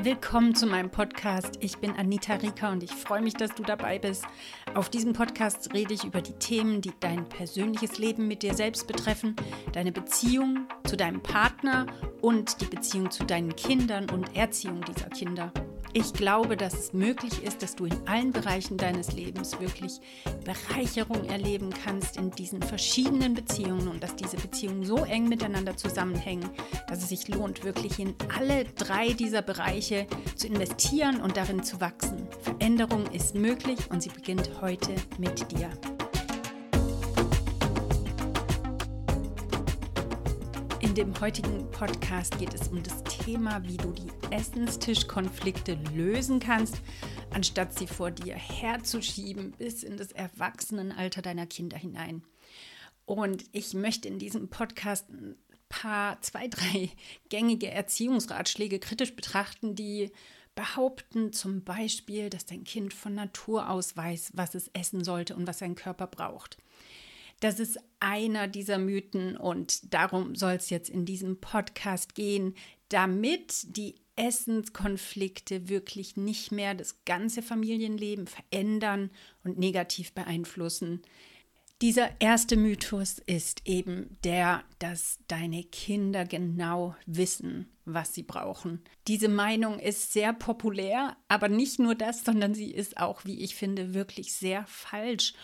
Willkommen zu meinem Podcast. Ich bin Anita Rika und ich freue mich, dass du dabei bist. Auf diesem Podcast rede ich über die Themen, die dein persönliches Leben mit dir selbst betreffen, deine Beziehung zu deinem Partner und die Beziehung zu deinen Kindern und Erziehung dieser Kinder. Ich glaube, dass es möglich ist, dass du in allen Bereichen deines Lebens wirklich Bereicherung erleben kannst in diesen verschiedenen Beziehungen und dass diese Beziehungen so eng miteinander zusammenhängen, dass es sich lohnt, wirklich in alle drei dieser Bereiche zu investieren und darin zu wachsen. Veränderung ist möglich und sie beginnt heute mit dir. Dem heutigen Podcast geht es um das Thema, wie du die Essenstischkonflikte lösen kannst, anstatt sie vor dir herzuschieben bis in das Erwachsenenalter deiner Kinder hinein. Und ich möchte in diesem Podcast ein paar, zwei, drei gängige Erziehungsratschläge kritisch betrachten, die behaupten zum Beispiel, dass dein Kind von Natur aus weiß, was es essen sollte und was sein Körper braucht. Das ist einer dieser Mythen und darum soll es jetzt in diesem Podcast gehen, damit die Essenskonflikte wirklich nicht mehr das ganze Familienleben verändern und negativ beeinflussen. Dieser erste Mythos ist eben der, dass deine Kinder genau wissen, was sie brauchen. Diese Meinung ist sehr populär, aber nicht nur das, sondern sie ist auch, wie ich finde, wirklich sehr falsch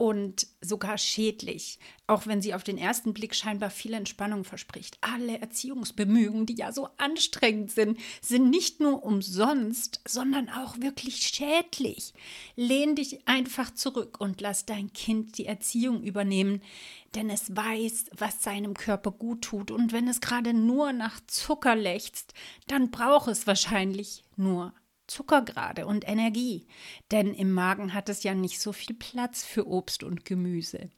und sogar schädlich, auch wenn sie auf den ersten Blick scheinbar viel Entspannung verspricht. Alle Erziehungsbemühungen, die ja so anstrengend sind, sind nicht nur umsonst, sondern auch wirklich schädlich. Lehn dich einfach zurück und lass dein Kind die Erziehung übernehmen, denn es weiß, was seinem Körper gut tut und wenn es gerade nur nach Zucker lechzt, dann braucht es wahrscheinlich nur Zuckergrade und Energie, denn im Magen hat es ja nicht so viel Platz für Obst und Gemüse.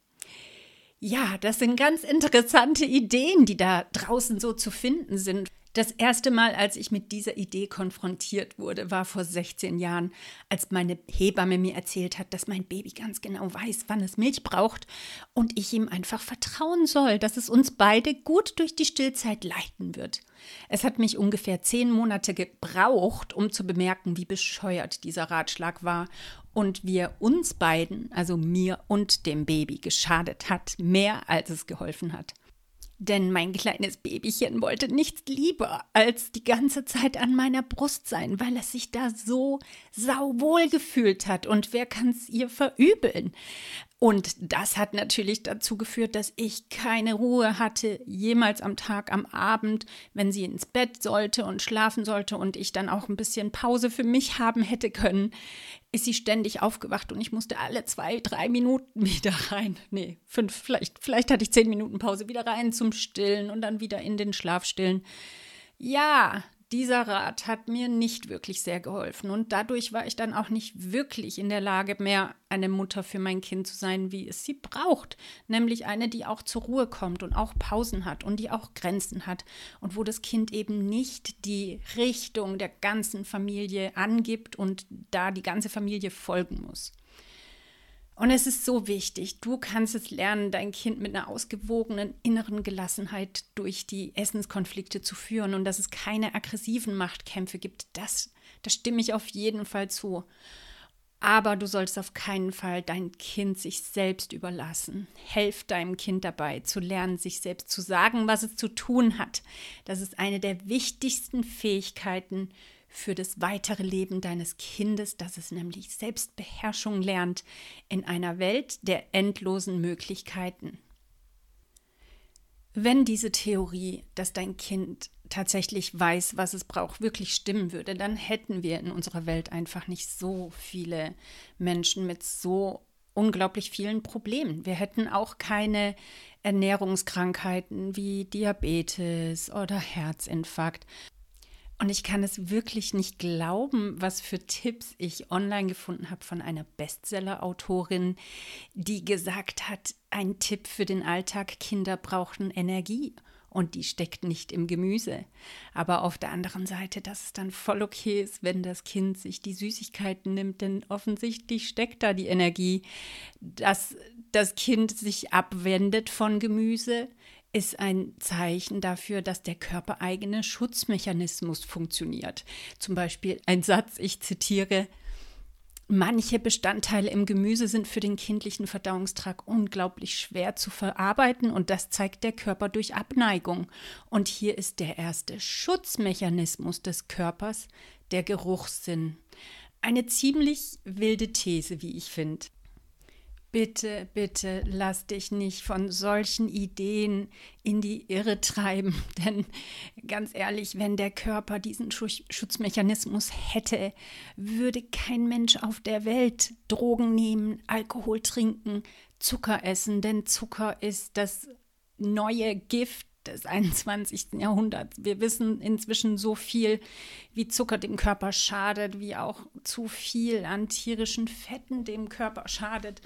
Ja, das sind ganz interessante Ideen, die da draußen so zu finden sind. Das erste Mal, als ich mit dieser Idee konfrontiert wurde, war vor 16 Jahren, als meine Hebamme mir erzählt hat, dass mein Baby ganz genau weiß, wann es Milch braucht und ich ihm einfach vertrauen soll, dass es uns beide gut durch die Stillzeit leiten wird. Es hat mich ungefähr zehn Monate gebraucht, um zu bemerken, wie bescheuert dieser Ratschlag war und wie er uns beiden, also mir und dem Baby, geschadet hat, mehr als es geholfen hat. Denn mein kleines Babychen wollte nichts lieber, als die ganze Zeit an meiner Brust sein, weil es sich da so sauwohl gefühlt hat. Und wer kann es ihr verübeln? Und das hat natürlich dazu geführt, dass ich keine Ruhe hatte, jemals am Tag, am Abend, wenn sie ins Bett sollte und schlafen sollte und ich dann auch ein bisschen Pause für mich haben hätte können, ist sie ständig aufgewacht und ich musste alle zwei, drei Minuten wieder rein. Nee, fünf, vielleicht, vielleicht hatte ich zehn Minuten Pause wieder rein zum Stillen und dann wieder in den Schlaf stillen. Ja, dieser Rat hat mir nicht wirklich sehr geholfen. Und dadurch war ich dann auch nicht wirklich in der Lage mehr, eine Mutter für mein Kind zu sein, wie es sie braucht, nämlich eine, die auch zur Ruhe kommt und auch Pausen hat und die auch Grenzen hat. Und wo das Kind eben nicht die Richtung der ganzen Familie angibt und da die ganze Familie folgen muss. Und es ist so wichtig, du kannst es lernen, dein Kind mit einer ausgewogenen inneren Gelassenheit durch die Essenskonflikte zu führen und dass es keine aggressiven Machtkämpfe gibt. Das, das stimme ich auf jeden Fall zu. Aber du sollst auf keinen Fall dein Kind sich selbst überlassen. Helf deinem Kind dabei, zu lernen, sich selbst zu sagen, was es zu tun hat. Das ist eine der wichtigsten Fähigkeiten für das weitere Leben deines Kindes, dass es nämlich Selbstbeherrschung lernt in einer Welt der endlosen Möglichkeiten. Wenn diese Theorie, dass dein Kind tatsächlich weiß, was es braucht, wirklich stimmen würde, dann hätten wir in unserer Welt einfach nicht so viele Menschen mit so unglaublich vielen Problemen. Wir hätten auch keine Ernährungskrankheiten wie Diabetes oder Herzinfarkt und ich kann es wirklich nicht glauben, was für Tipps ich online gefunden habe von einer Bestseller-Autorin, die gesagt hat, ein Tipp für den Alltag, Kinder brauchen Energie und die steckt nicht im Gemüse. Aber auf der anderen Seite, dass es dann voll okay ist, wenn das Kind sich die Süßigkeiten nimmt, denn offensichtlich steckt da die Energie, dass das Kind sich abwendet von Gemüse, ist ein Zeichen dafür, dass der körpereigene Schutzmechanismus funktioniert. Zum Beispiel ein Satz, ich zitiere, Manche Bestandteile im Gemüse sind für den kindlichen Verdauungstrakt unglaublich schwer zu verarbeiten und das zeigt der Körper durch Abneigung. Und hier ist der erste Schutzmechanismus des Körpers der Geruchssinn. Eine ziemlich wilde These, wie ich finde. Bitte, bitte lass dich nicht von solchen Ideen in die Irre treiben. Denn ganz ehrlich, wenn der Körper diesen Schutzmechanismus hätte, würde kein Mensch auf der Welt Drogen nehmen, Alkohol trinken, Zucker essen. Denn Zucker ist das neue Gift des 21. Jahrhunderts. Wir wissen inzwischen so viel, wie Zucker dem Körper schadet, wie auch zu viel an tierischen Fetten dem Körper schadet.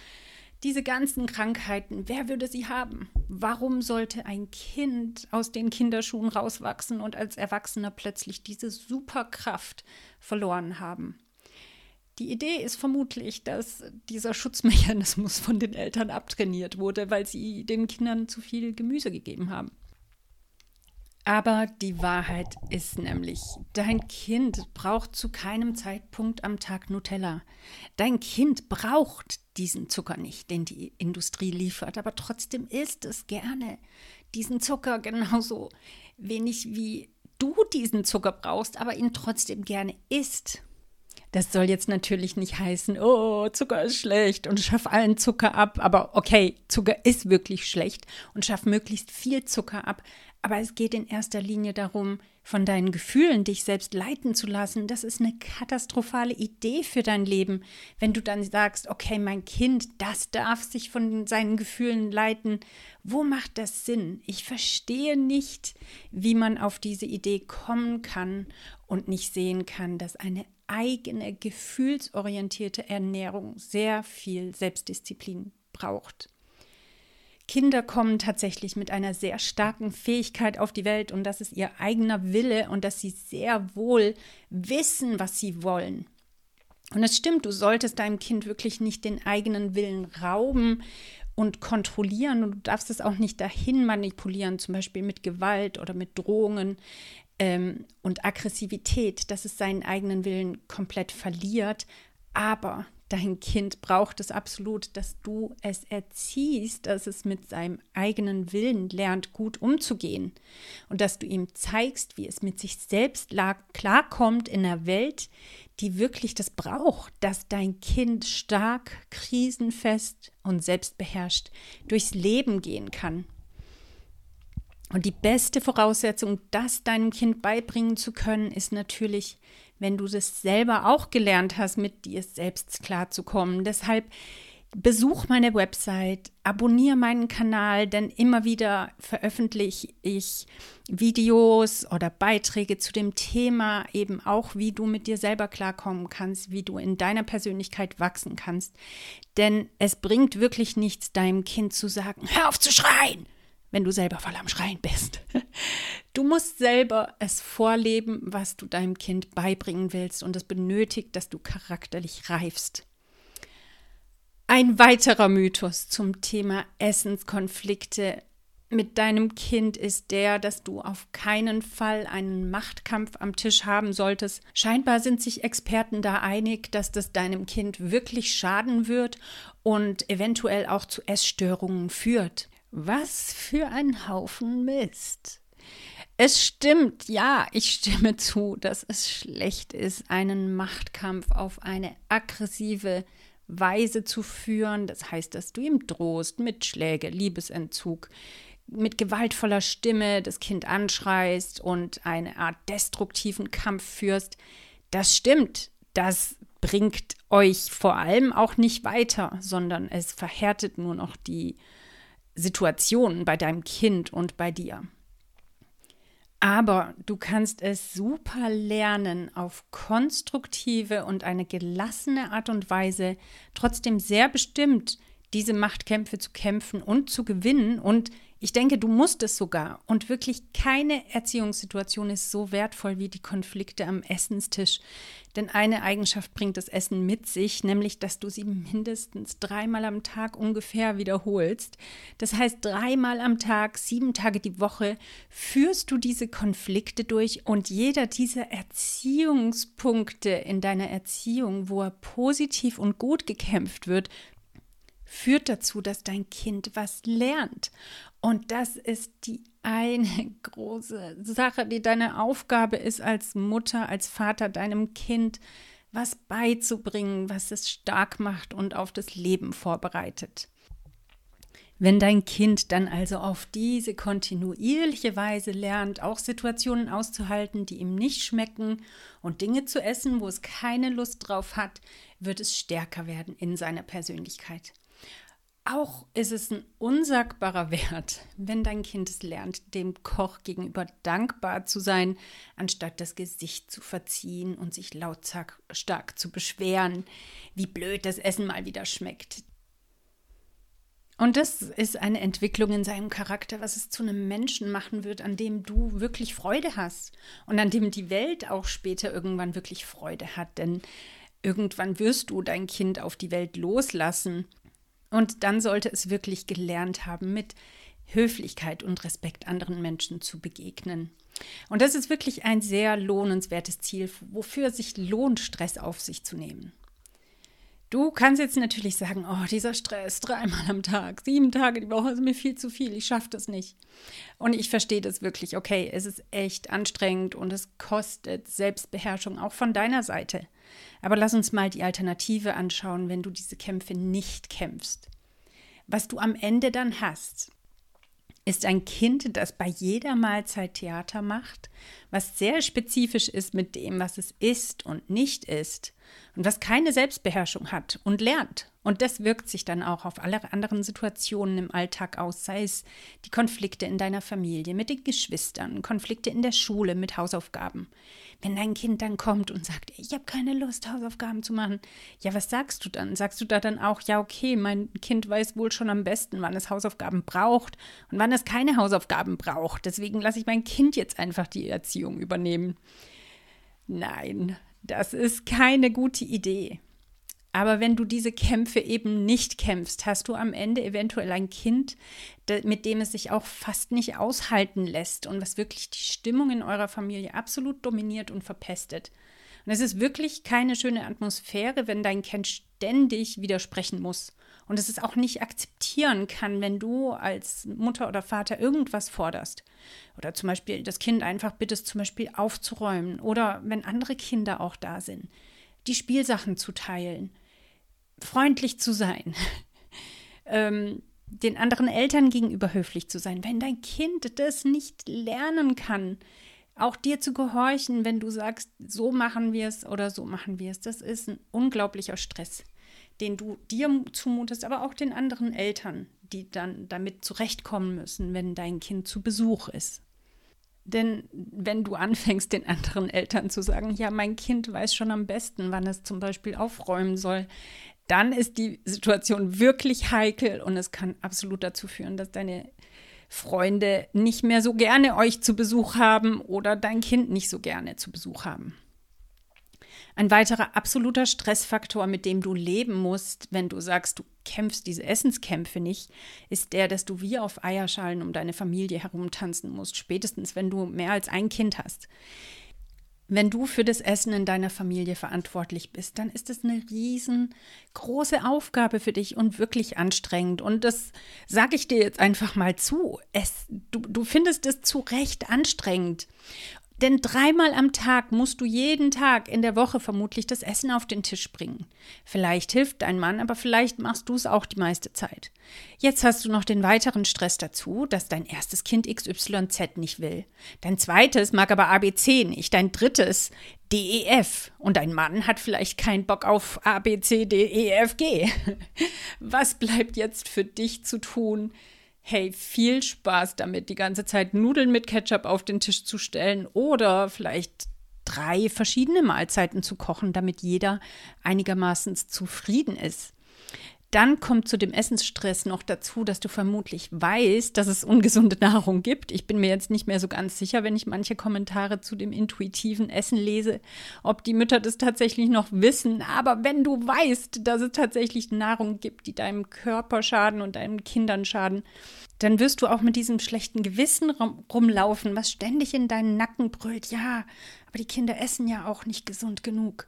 Diese ganzen Krankheiten, wer würde sie haben? Warum sollte ein Kind aus den Kinderschuhen rauswachsen und als Erwachsener plötzlich diese Superkraft verloren haben? Die Idee ist vermutlich, dass dieser Schutzmechanismus von den Eltern abtrainiert wurde, weil sie den Kindern zu viel Gemüse gegeben haben. Aber die Wahrheit ist nämlich, dein Kind braucht zu keinem Zeitpunkt am Tag Nutella. Dein Kind braucht diesen Zucker nicht, den die Industrie liefert, aber trotzdem isst es gerne diesen Zucker genauso wenig wie du diesen Zucker brauchst, aber ihn trotzdem gerne isst. Das soll jetzt natürlich nicht heißen, oh, Zucker ist schlecht und schaff allen Zucker ab. Aber okay, Zucker ist wirklich schlecht und schaff möglichst viel Zucker ab. Aber es geht in erster Linie darum, von deinen Gefühlen dich selbst leiten zu lassen. Das ist eine katastrophale Idee für dein Leben, wenn du dann sagst, okay, mein Kind, das darf sich von seinen Gefühlen leiten. Wo macht das Sinn? Ich verstehe nicht, wie man auf diese Idee kommen kann und nicht sehen kann, dass eine eigene gefühlsorientierte Ernährung sehr viel Selbstdisziplin braucht. Kinder kommen tatsächlich mit einer sehr starken Fähigkeit auf die Welt und das ist ihr eigener Wille und dass sie sehr wohl wissen, was sie wollen. Und es stimmt, du solltest deinem Kind wirklich nicht den eigenen Willen rauben und kontrollieren und du darfst es auch nicht dahin manipulieren, zum Beispiel mit Gewalt oder mit Drohungen ähm, und Aggressivität, dass es seinen eigenen Willen komplett verliert. Aber dein Kind braucht es absolut, dass du es erziehst, dass es mit seinem eigenen Willen lernt, gut umzugehen und dass du ihm zeigst, wie es mit sich selbst klarkommt in einer Welt, die wirklich das braucht, dass dein Kind stark, krisenfest und selbstbeherrscht durchs Leben gehen kann. Und die beste Voraussetzung, das deinem Kind beibringen zu können, ist natürlich, wenn du das selber auch gelernt hast, mit dir selbst klarzukommen. Deshalb besuch meine Website, abonniere meinen Kanal, denn immer wieder veröffentliche ich Videos oder Beiträge zu dem Thema, eben auch, wie du mit dir selber klarkommen kannst, wie du in deiner Persönlichkeit wachsen kannst. Denn es bringt wirklich nichts, deinem Kind zu sagen, hör auf zu schreien wenn du selber voll am Schreien bist. Du musst selber es vorleben, was du deinem Kind beibringen willst und es benötigt, dass du charakterlich reifst. Ein weiterer Mythos zum Thema Essenskonflikte mit deinem Kind ist der, dass du auf keinen Fall einen Machtkampf am Tisch haben solltest. Scheinbar sind sich Experten da einig, dass das deinem Kind wirklich schaden wird und eventuell auch zu Essstörungen führt. Was für ein Haufen Mist. Es stimmt, ja, ich stimme zu, dass es schlecht ist, einen Machtkampf auf eine aggressive Weise zu führen. Das heißt, dass du ihm drohst mit Schläge, Liebesentzug, mit gewaltvoller Stimme das Kind anschreist und eine Art destruktiven Kampf führst. Das stimmt. Das bringt euch vor allem auch nicht weiter, sondern es verhärtet nur noch die Situationen bei deinem Kind und bei dir. Aber du kannst es super lernen, auf konstruktive und eine gelassene Art und Weise trotzdem sehr bestimmt diese Machtkämpfe zu kämpfen und zu gewinnen und Ich denke, du musst es sogar. Und wirklich keine Erziehungssituation ist so wertvoll wie die Konflikte am Essenstisch. Denn eine Eigenschaft bringt das Essen mit sich, nämlich, dass du sie mindestens dreimal am Tag ungefähr wiederholst. Das heißt, dreimal am Tag, sieben Tage die Woche führst du diese Konflikte durch und jeder dieser Erziehungspunkte in deiner Erziehung, wo er positiv und gut gekämpft wird, führt dazu, dass dein Kind was lernt. Und das ist die eine große Sache, die deine Aufgabe ist als Mutter, als Vater deinem Kind was beizubringen, was es stark macht und auf das Leben vorbereitet. Wenn dein Kind dann also auf diese kontinuierliche Weise lernt, auch Situationen auszuhalten, die ihm nicht schmecken und Dinge zu essen, wo es keine Lust drauf hat, wird es stärker werden in seiner Persönlichkeit. Auch ist es ein unsagbarer Wert, wenn dein Kind es lernt, dem Koch gegenüber dankbar zu sein, anstatt das Gesicht zu verziehen und sich lautstark stark zu beschweren, wie blöd das Essen mal wieder schmeckt. Und das ist eine Entwicklung in seinem Charakter, was es zu einem Menschen machen wird, an dem du wirklich Freude hast und an dem die Welt auch später irgendwann wirklich Freude hat. Denn irgendwann wirst du dein Kind auf die Welt loslassen und dann sollte es wirklich gelernt haben, mit Höflichkeit und Respekt anderen Menschen zu begegnen. Und das ist wirklich ein sehr lohnenswertes Ziel, wofür sich lohnt, Stress auf sich zu nehmen. Du kannst jetzt natürlich sagen, oh, dieser Stress dreimal am Tag, sieben Tage die Woche ist mir viel zu viel, ich schaffe das nicht. Und ich verstehe das wirklich, okay, es ist echt anstrengend und es kostet Selbstbeherrschung auch von deiner Seite. Aber lass uns mal die Alternative anschauen, wenn du diese Kämpfe nicht kämpfst. Was du am Ende dann hast, ist ein Kind, das bei jeder Mahlzeit Theater macht, was sehr spezifisch ist mit dem, was es ist und nicht ist und was keine Selbstbeherrschung hat und lernt. Und das wirkt sich dann auch auf alle anderen Situationen im Alltag aus, sei es die Konflikte in deiner Familie mit den Geschwistern, Konflikte in der Schule mit Hausaufgaben. Wenn dein Kind dann kommt und sagt, ich habe keine Lust, Hausaufgaben zu machen, ja, was sagst du dann? Sagst du da dann auch, ja, okay, mein Kind weiß wohl schon am besten, wann es Hausaufgaben braucht und wann es keine Hausaufgaben braucht. Deswegen lasse ich mein Kind jetzt einfach die Erziehung übernehmen. Nein, das ist keine gute Idee. Aber wenn du diese Kämpfe eben nicht kämpfst, hast du am Ende eventuell ein Kind, mit dem es sich auch fast nicht aushalten lässt und was wirklich die Stimmung in eurer Familie absolut dominiert und verpestet. Und es ist wirklich keine schöne Atmosphäre, wenn dein Kind ständig widersprechen muss und es ist auch nicht akzeptieren kann, wenn du als Mutter oder Vater irgendwas forderst. Oder zum Beispiel das Kind einfach bittest, zum Beispiel aufzuräumen oder wenn andere Kinder auch da sind, die Spielsachen zu teilen freundlich zu sein, ähm, den anderen Eltern gegenüber höflich zu sein. Wenn dein Kind das nicht lernen kann, auch dir zu gehorchen, wenn du sagst, so machen wir es oder so machen wir es, das ist ein unglaublicher Stress, den du dir zumutest, aber auch den anderen Eltern, die dann damit zurechtkommen müssen, wenn dein Kind zu Besuch ist. Denn wenn du anfängst, den anderen Eltern zu sagen, ja, mein Kind weiß schon am besten, wann es zum Beispiel aufräumen soll, dann ist die Situation wirklich heikel und es kann absolut dazu führen, dass deine Freunde nicht mehr so gerne euch zu Besuch haben oder dein Kind nicht so gerne zu Besuch haben. Ein weiterer absoluter Stressfaktor, mit dem du leben musst, wenn du sagst, du kämpfst diese Essenskämpfe nicht, ist der, dass du wie auf Eierschalen um deine Familie herumtanzen musst, spätestens wenn du mehr als ein Kind hast. Wenn du für das Essen in deiner Familie verantwortlich bist, dann ist es eine riesengroße Aufgabe für dich und wirklich anstrengend. Und das sage ich dir jetzt einfach mal zu. Es, du, du findest es zu Recht anstrengend. Denn dreimal am Tag musst du jeden Tag in der Woche vermutlich das Essen auf den Tisch bringen. Vielleicht hilft dein Mann, aber vielleicht machst du es auch die meiste Zeit. Jetzt hast du noch den weiteren Stress dazu, dass dein erstes Kind XYZ nicht will. Dein zweites mag aber ABC nicht, dein drittes DEF und dein Mann hat vielleicht keinen Bock auf ABCDEFG. Was bleibt jetzt für dich zu tun? Hey, viel Spaß damit, die ganze Zeit Nudeln mit Ketchup auf den Tisch zu stellen oder vielleicht drei verschiedene Mahlzeiten zu kochen, damit jeder einigermaßen zufrieden ist. Dann kommt zu dem Essensstress noch dazu, dass du vermutlich weißt, dass es ungesunde Nahrung gibt. Ich bin mir jetzt nicht mehr so ganz sicher, wenn ich manche Kommentare zu dem intuitiven Essen lese, ob die Mütter das tatsächlich noch wissen. Aber wenn du weißt, dass es tatsächlich Nahrung gibt, die deinem Körper schaden und deinen Kindern schaden, dann wirst du auch mit diesem schlechten Gewissen rum, rumlaufen, was ständig in deinen Nacken brüllt. Ja, aber die Kinder essen ja auch nicht gesund genug.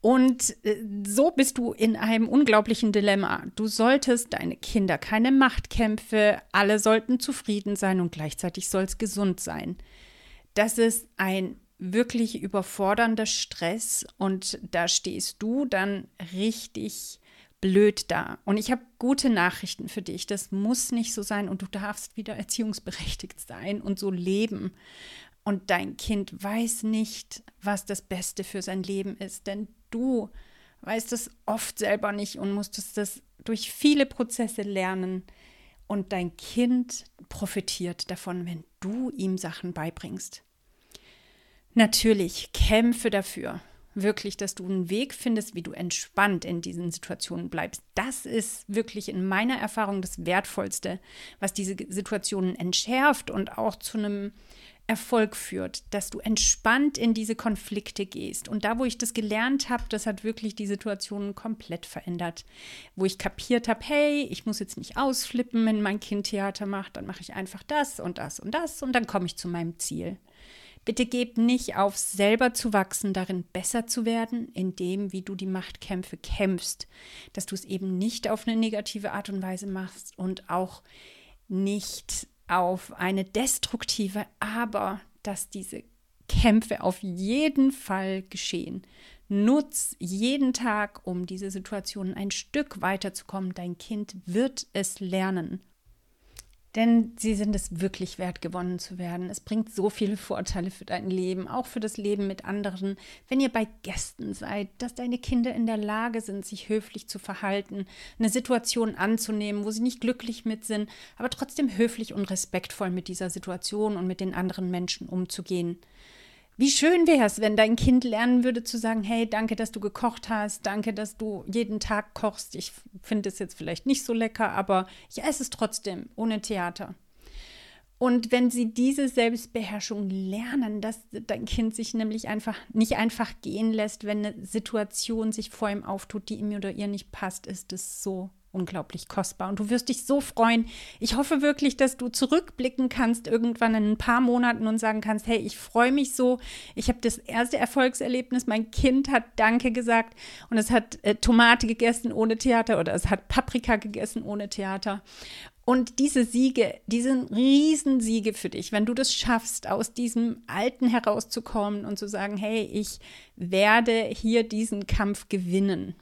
Und äh, so bist du in einem unglaublichen Dilemma. Du solltest deine Kinder keine Machtkämpfe, alle sollten zufrieden sein und gleichzeitig soll es gesund sein. Das ist ein wirklich überfordernder Stress und da stehst du dann richtig blöd da. Und ich habe gute Nachrichten für dich. Das muss nicht so sein und du darfst wieder erziehungsberechtigt sein und so leben. Und dein Kind weiß nicht, was das Beste für sein Leben ist, denn du weißt es oft selber nicht und musstest das durch viele Prozesse lernen. Und dein Kind profitiert davon, wenn du ihm Sachen beibringst. Natürlich, kämpfe dafür, wirklich, dass du einen Weg findest, wie du entspannt in diesen Situationen bleibst. Das ist wirklich in meiner Erfahrung das Wertvollste, was diese Situationen entschärft und auch zu einem Erfolg führt, dass du entspannt in diese Konflikte gehst. Und da, wo ich das gelernt habe, das hat wirklich die Situation komplett verändert. Wo ich kapiert habe, hey, ich muss jetzt nicht ausflippen, wenn mein Kind Theater macht, dann mache ich einfach das und das und das und dann komme ich zu meinem Ziel. Bitte geb nicht auf, selber zu wachsen, darin besser zu werden, in dem, wie du die Machtkämpfe kämpfst, dass du es eben nicht auf eine negative Art und Weise machst und auch nicht auf eine destruktive, aber dass diese Kämpfe auf jeden Fall geschehen. Nutz jeden Tag, um diese Situationen ein Stück weiterzukommen. Dein Kind wird es lernen. Denn sie sind es wirklich wert, gewonnen zu werden. Es bringt so viele Vorteile für dein Leben, auch für das Leben mit anderen. Wenn ihr bei Gästen seid, dass deine Kinder in der Lage sind, sich höflich zu verhalten, eine Situation anzunehmen, wo sie nicht glücklich mit sind, aber trotzdem höflich und respektvoll mit dieser Situation und mit den anderen Menschen umzugehen. Wie schön wäre es, wenn dein Kind lernen würde zu sagen, hey, danke, dass du gekocht hast, danke, dass du jeden Tag kochst. Ich finde es jetzt vielleicht nicht so lecker, aber ich esse es trotzdem, ohne Theater. Und wenn sie diese Selbstbeherrschung lernen, dass dein Kind sich nämlich einfach nicht einfach gehen lässt, wenn eine Situation sich vor ihm auftut, die ihm oder ihr nicht passt, ist es so unglaublich kostbar. Und du wirst dich so freuen. Ich hoffe wirklich, dass du zurückblicken kannst irgendwann in ein paar Monaten und sagen kannst, hey, ich freue mich so. Ich habe das erste Erfolgserlebnis. Mein Kind hat Danke gesagt und es hat äh, Tomate gegessen ohne Theater oder es hat Paprika gegessen ohne Theater. Und diese Siege, die sind Riesensiege für dich, wenn du das schaffst, aus diesem Alten herauszukommen und zu sagen, hey, ich werde hier diesen Kampf gewinnen.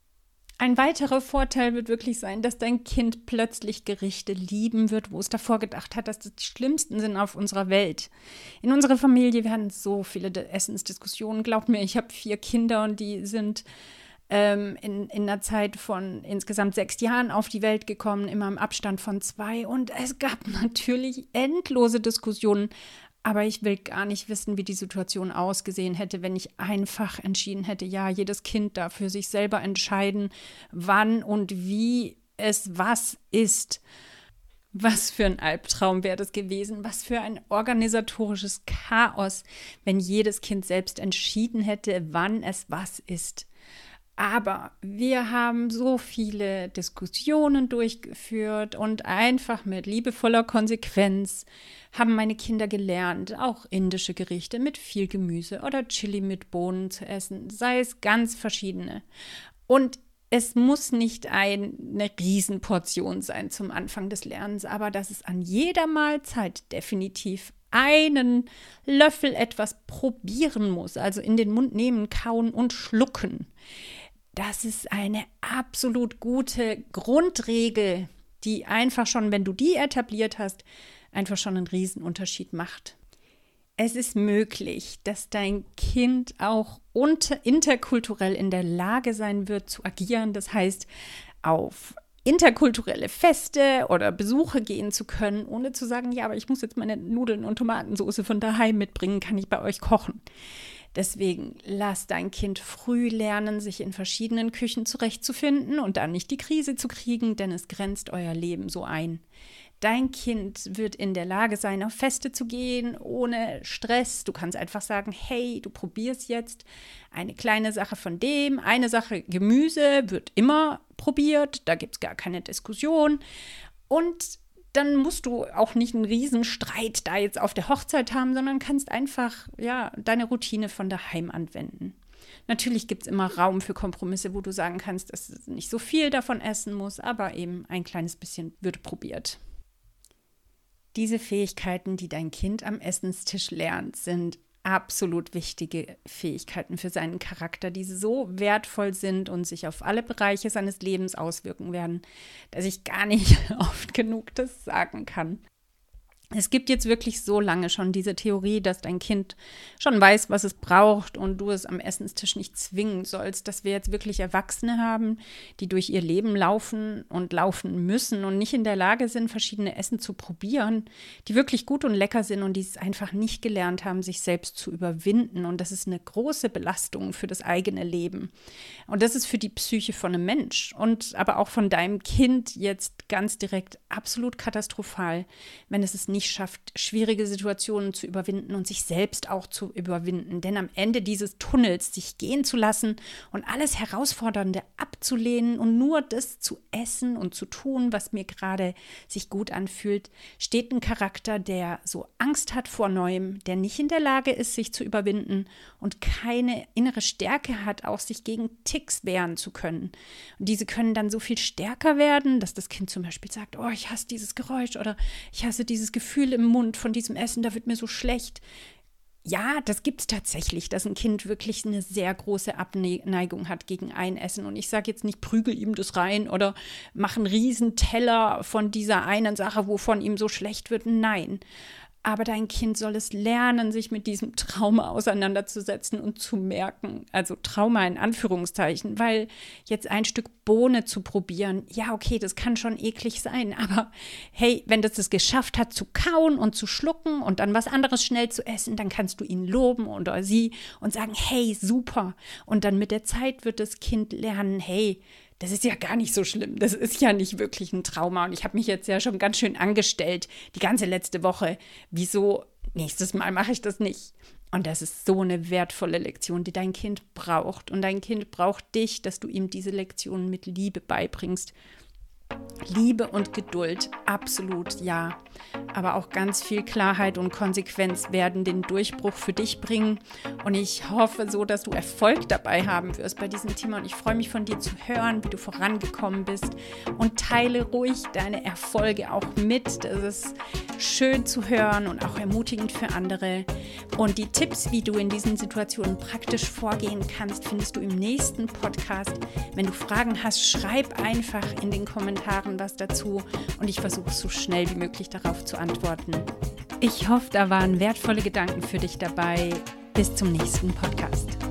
Ein weiterer Vorteil wird wirklich sein, dass dein Kind plötzlich Gerichte lieben wird, wo es davor gedacht hat, dass das die schlimmsten sind auf unserer Welt. In unserer Familie werden so viele Essensdiskussionen. Glaub mir, ich habe vier Kinder und die sind ähm, in, in einer Zeit von insgesamt sechs Jahren auf die Welt gekommen, immer im Abstand von zwei. Und es gab natürlich endlose Diskussionen aber ich will gar nicht wissen, wie die Situation ausgesehen hätte, wenn ich einfach entschieden hätte, ja, jedes Kind darf für sich selber entscheiden, wann und wie es was ist. Was für ein Albtraum wäre das gewesen, was für ein organisatorisches Chaos, wenn jedes Kind selbst entschieden hätte, wann es was ist. Aber wir haben so viele Diskussionen durchgeführt und einfach mit liebevoller Konsequenz haben meine Kinder gelernt, auch indische Gerichte mit viel Gemüse oder Chili mit Bohnen zu essen, sei es ganz verschiedene. Und es muss nicht eine Riesenportion sein zum Anfang des Lernens, aber dass es an jeder Mahlzeit definitiv einen Löffel etwas probieren muss, also in den Mund nehmen, kauen und schlucken. Das ist eine absolut gute Grundregel, die einfach schon, wenn du die etabliert hast, einfach schon einen Riesenunterschied macht. Es ist möglich, dass dein Kind auch unter, interkulturell in der Lage sein wird zu agieren. Das heißt, auf interkulturelle Feste oder Besuche gehen zu können, ohne zu sagen, ja, aber ich muss jetzt meine Nudeln und Tomatensauce von daheim mitbringen, kann ich bei euch kochen. Deswegen lass dein Kind früh lernen, sich in verschiedenen Küchen zurechtzufinden und dann nicht die Krise zu kriegen, denn es grenzt euer Leben so ein. Dein Kind wird in der Lage sein, auf Feste zu gehen, ohne Stress. Du kannst einfach sagen, hey, du probierst jetzt eine kleine Sache von dem, eine Sache Gemüse wird immer probiert, da gibt es gar keine Diskussion. Und dann musst du auch nicht einen Riesenstreit da jetzt auf der Hochzeit haben, sondern kannst einfach ja deine Routine von daheim anwenden. Natürlich gibt es immer Raum für Kompromisse, wo du sagen kannst, dass es nicht so viel davon essen muss, aber eben ein kleines bisschen wird probiert. Diese Fähigkeiten, die dein Kind am Essenstisch lernt, sind absolut wichtige Fähigkeiten für seinen Charakter, die so wertvoll sind und sich auf alle Bereiche seines Lebens auswirken werden, dass ich gar nicht oft genug das sagen kann. Es gibt jetzt wirklich so lange schon diese Theorie, dass dein Kind schon weiß, was es braucht und du es am Essenstisch nicht zwingen sollst, dass wir jetzt wirklich Erwachsene haben, die durch ihr Leben laufen und laufen müssen und nicht in der Lage sind, verschiedene Essen zu probieren, die wirklich gut und lecker sind und die es einfach nicht gelernt haben, sich selbst zu überwinden. Und das ist eine große Belastung für das eigene Leben. Und das ist für die Psyche von einem Mensch und aber auch von deinem Kind jetzt ganz direkt absolut katastrophal, wenn es es nicht nicht schafft, schwierige Situationen zu überwinden und sich selbst auch zu überwinden. Denn am Ende dieses Tunnels sich gehen zu lassen und alles Herausfordernde abzulehnen und nur das zu essen und zu tun, was mir gerade sich gut anfühlt, steht ein Charakter, der so Angst hat vor Neuem, der nicht in der Lage ist, sich zu überwinden und keine innere Stärke hat, auch sich gegen Ticks wehren zu können. Und diese können dann so viel stärker werden, dass das Kind zum Beispiel sagt, oh, ich hasse dieses Geräusch oder ich hasse dieses Gefühl Gefühl im Mund von diesem Essen, da wird mir so schlecht. Ja, das gibt es tatsächlich, dass ein Kind wirklich eine sehr große Abneigung hat gegen ein Essen. Und ich sage jetzt nicht, prügel ihm das rein oder mach einen riesen Teller von dieser einen Sache, wovon ihm so schlecht wird. Nein aber dein Kind soll es lernen, sich mit diesem Trauma auseinanderzusetzen und zu merken, also Trauma in Anführungszeichen, weil jetzt ein Stück Bohne zu probieren, ja, okay, das kann schon eklig sein, aber hey, wenn das es geschafft hat zu kauen und zu schlucken und dann was anderes schnell zu essen, dann kannst du ihn loben oder sie und sagen, hey, super. Und dann mit der Zeit wird das Kind lernen, hey, das ist ja gar nicht so schlimm. Das ist ja nicht wirklich ein Trauma. Und ich habe mich jetzt ja schon ganz schön angestellt, die ganze letzte Woche. Wieso nächstes Mal mache ich das nicht? Und das ist so eine wertvolle Lektion, die dein Kind braucht. Und dein Kind braucht dich, dass du ihm diese Lektionen mit Liebe beibringst Liebe und Geduld, absolut ja. Aber auch ganz viel Klarheit und Konsequenz werden den Durchbruch für dich bringen. Und ich hoffe so, dass du Erfolg dabei haben wirst bei diesem Thema. Und ich freue mich von dir zu hören, wie du vorangekommen bist. Und teile ruhig deine Erfolge auch mit. Das ist schön zu hören und auch ermutigend für andere. Und die Tipps, wie du in diesen Situationen praktisch vorgehen kannst, findest du im nächsten Podcast. Wenn du Fragen hast, schreib einfach in den Kommentaren was dazu und ich versuche so schnell wie möglich darauf zu antworten. Ich hoffe, da waren wertvolle Gedanken für dich dabei. Bis zum nächsten Podcast.